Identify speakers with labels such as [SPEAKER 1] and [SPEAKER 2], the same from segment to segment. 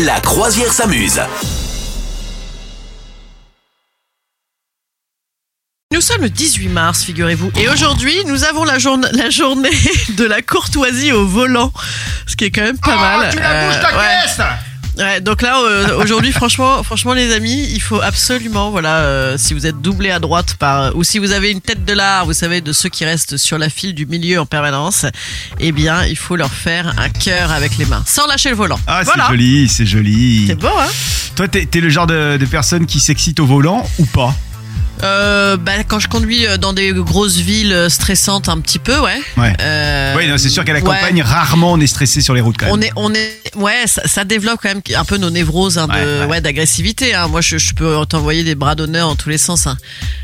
[SPEAKER 1] La croisière s'amuse.
[SPEAKER 2] Nous sommes le 18 mars, figurez-vous. Et aujourd'hui, nous avons la, journée de la courtoisie au volant. Ce qui est quand même pas mal.
[SPEAKER 3] Ah, tu la bouges
[SPEAKER 2] Euh,
[SPEAKER 3] ta
[SPEAKER 2] ouais. Ouais, donc là, euh, aujourd'hui, franchement, franchement, les amis, il faut absolument, voilà, euh, si vous êtes doublé à droite par, ou si vous avez une tête de lard, vous savez, de ceux qui restent sur la file du milieu en permanence, eh bien, il faut leur faire un cœur avec les mains, sans lâcher le volant.
[SPEAKER 3] Ah,
[SPEAKER 2] voilà.
[SPEAKER 3] c'est joli, c'est joli.
[SPEAKER 2] C'est beau, hein
[SPEAKER 3] Toi, t'es le genre de, de personne qui s'excite au volant ou pas?
[SPEAKER 2] Euh, bah, Quand je conduis euh, dans des grosses villes euh, stressantes, un petit peu, ouais.
[SPEAKER 3] Ouais.
[SPEAKER 2] Euh,
[SPEAKER 3] Oui, non, c'est sûr qu'à la
[SPEAKER 2] ouais.
[SPEAKER 3] campagne, rarement on est stressé sur les routes quand même.
[SPEAKER 2] On est, on est, ouais, ça, ça développe quand même un peu nos névroses hein, de,
[SPEAKER 3] Ouais,
[SPEAKER 2] d'agressivité. Hein. Moi, je, je peux t'envoyer des bras d'honneur en tous les sens. Hein.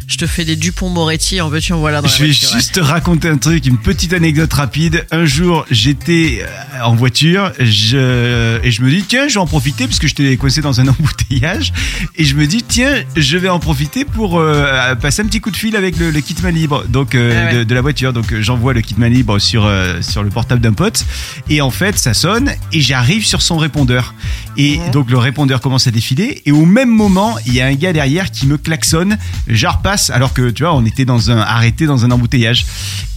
[SPEAKER 2] Je te fais des Dupont Moretti, en veux-tu, en voilà. Dans
[SPEAKER 3] Je vais
[SPEAKER 2] voiture,
[SPEAKER 3] juste te raconter un truc, une petite anecdote rapide. Un jour, j'étais euh, en voiture je, et je me dis, tiens, je vais en profiter parce que j'étais coincé dans un embouteillage. Et je me dis, tiens, je vais en profiter pour euh, passer un petit coup de fil avec le, le kit main libre donc, euh,
[SPEAKER 2] Ah ouais.
[SPEAKER 3] de, de la voiture. Donc euh, j'envoie le kit main libre sur, euh, sur le portable d'un pote. Et en fait, ça sonne et j'arrive sur son répondeur. Et donc le répondeur commence à défiler. Et au même moment, il y a un gars derrière qui me klaxonne. Je repasse alors que, tu vois, on était dans un, arrêté dans un embouteillage.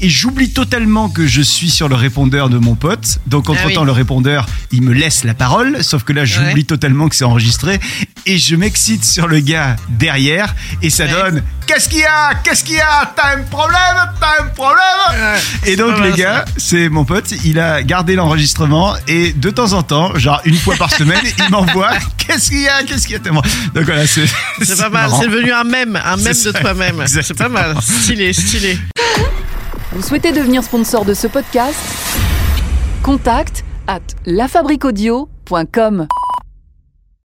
[SPEAKER 3] Et j'oublie totalement que je suis sur le répondeur de mon pote. Donc, entre temps,
[SPEAKER 2] Ah oui.
[SPEAKER 3] le répondeur, il me laisse la parole. Sauf que là, j'oublie
[SPEAKER 2] Ouais.
[SPEAKER 3] totalement que c'est enregistré. Et je m'excite sur le gars derrière. Et ça
[SPEAKER 2] Ouais.
[SPEAKER 3] donne Qu'est-ce qu'il y a? Qu'est-ce qu'il y a? T'as un problème? T'as un problème? Et donc,
[SPEAKER 2] pas
[SPEAKER 3] le
[SPEAKER 2] mal,
[SPEAKER 3] gars, c'est mon pote. Il a gardé l'enregistrement. Et de temps en temps, genre une fois par semaine, il m'envoie Qu'est-ce qu'il y a? Qu'est-ce qu'il y a? Tellement. Donc, voilà, c'est.
[SPEAKER 2] C'est pas mal, c'est devenu un mème, un mème de
[SPEAKER 3] ça,
[SPEAKER 2] toi-même. C'est pas mal, stylé, stylé.
[SPEAKER 4] Vous souhaitez devenir sponsor de ce podcast? Contact à lafabriquaudio.com.